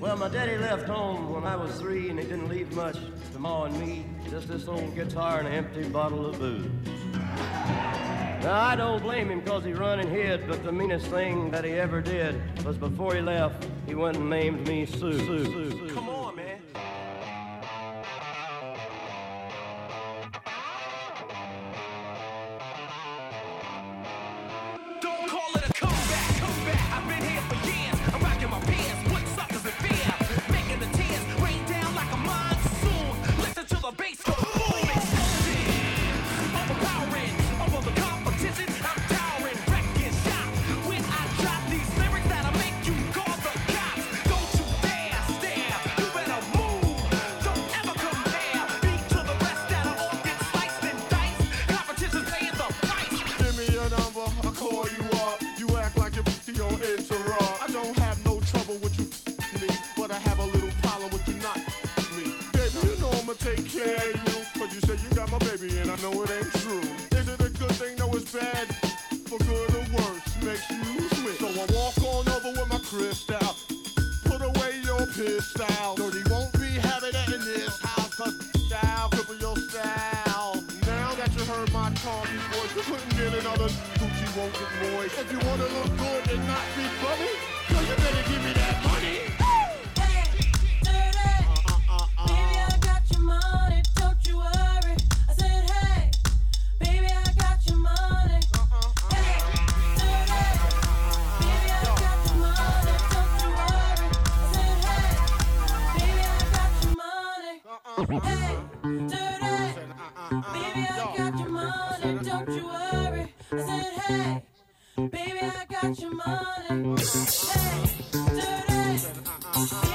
Well, my daddy left home when I was three, and he didn't leave much to Ma and me. Just this old guitar and an empty bottle of booze. Now, I don't blame him because he run and hid, but the meanest thing that he ever did was before he left, he went and named me Sue. Sue, Sue, Sue. baby, and I know it ain't true. Is it a good thing? No, it's bad. For good or worse, makes you switch. So I walk on over with my crystal. Put away your pistol. Dirty won't be having it in this house, cause style, cripple your style. Now that you heard my Tommy voice, you couldn't get another Gucci won't get moist. If you wanna look good and not be funny,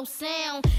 no sound.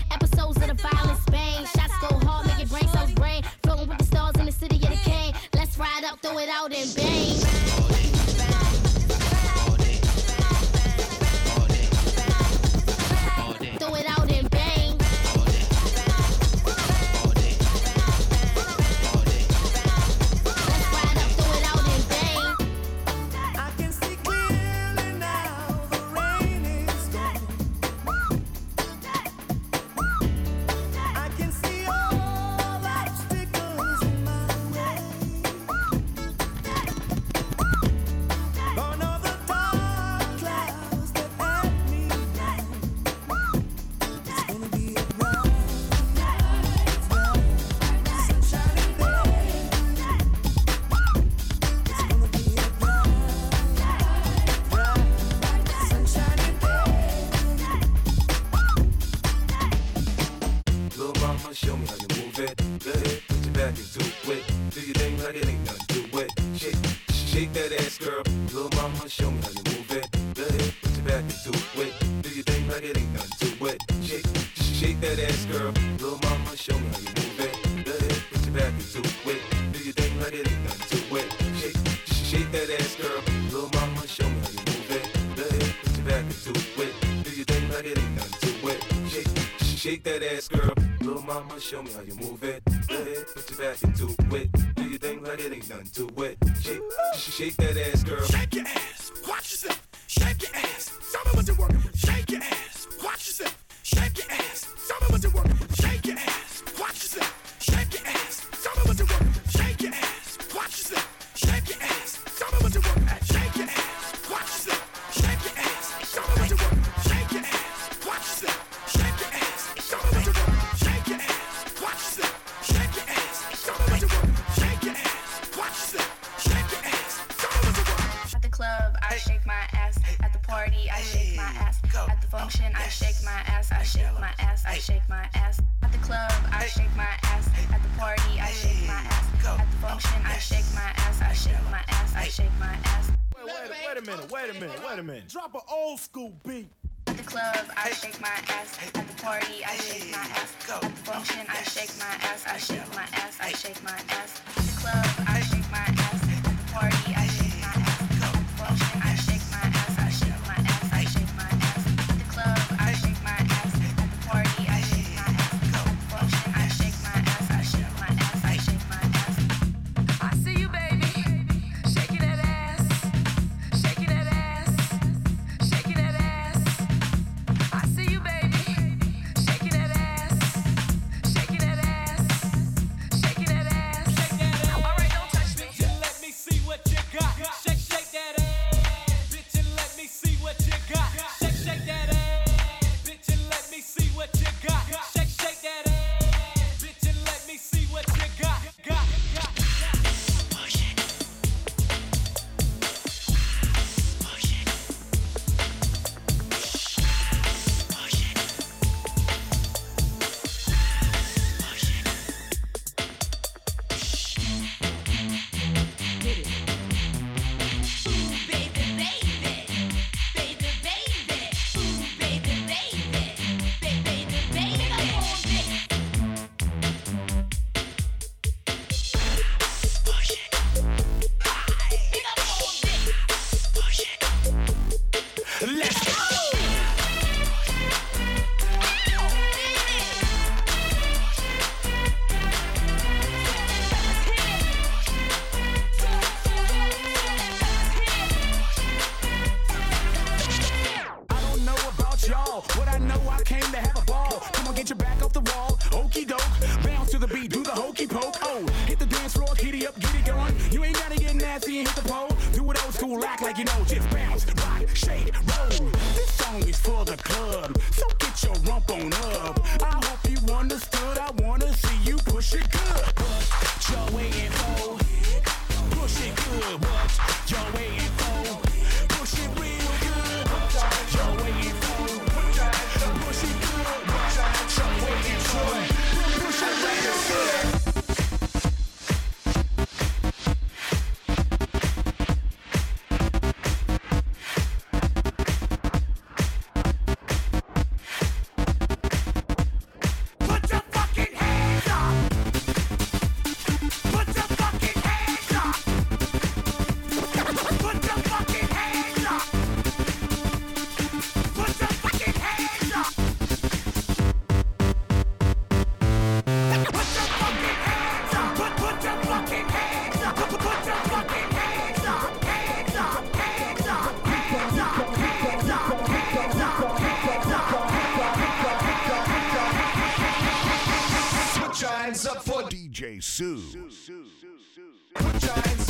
show me how you move it. Good it, put your back into it. Do your thing like it ain't nothing to it. Shake, shake that ass, girl. Little mama, show me how you move it. Good it, put your back into it. Do your thing like it ain't nothing to it. Shake, shake that ass, girl. Little mama, show me how you move it. Good it, put your back into it. Do your thing like it ain't nothing to it. Shake, shake that ass, girl. Little mama, show me how you move it. Good it, put your back into it. Do your thing like it ain't nothing to it. Shake, shake that ass, girl. Little mama, show me how you move it. Go ahead, put your back into it. Do your thing like it ain't nothing to it. Shake, shake that ass, girl. Shake your ass. Watch yourself. Shake your ass. show me what you're working. Shake your ass. Watch yourself. Shake your ass. show me what you're working. Shake your ass. Watch yourself. Drop an old school beat. At the club, I shake my ass. At the party, I shake my ass. Function, I shake my ass. I shake my ass. I shake my ass. Sue. Sue. Sue. Sue.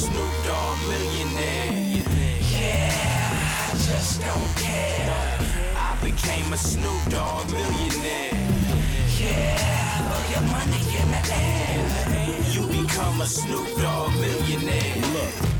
Snoop Dogg millionaire. Yeah, I just don't care. I became a Snoop Dogg millionaire. Yeah, throw your money in the air. You become a Snoop Dogg millionaire. Look.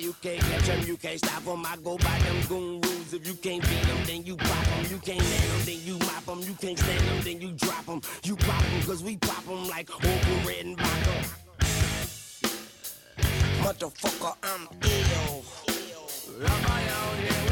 You can't catch 'em, you can't stop 'em. I go by them goon rules. If you can't beat 'em, then you pop 'em. You can't man 'em, then you mop 'em. You can't stand 'em, then you drop 'em. You pop 'em, cause we pop 'em like open red and vodka. Motherfucker, I'm ill. here we go. Buddy,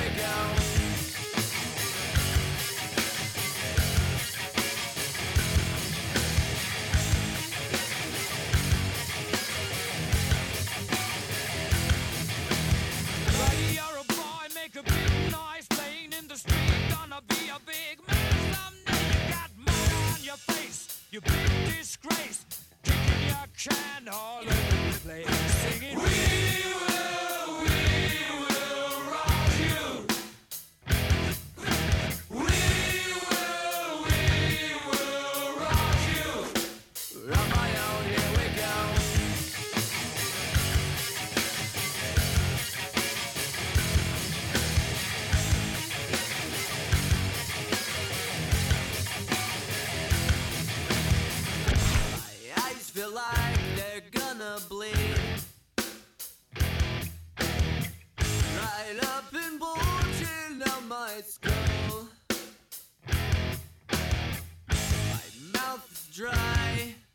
dry.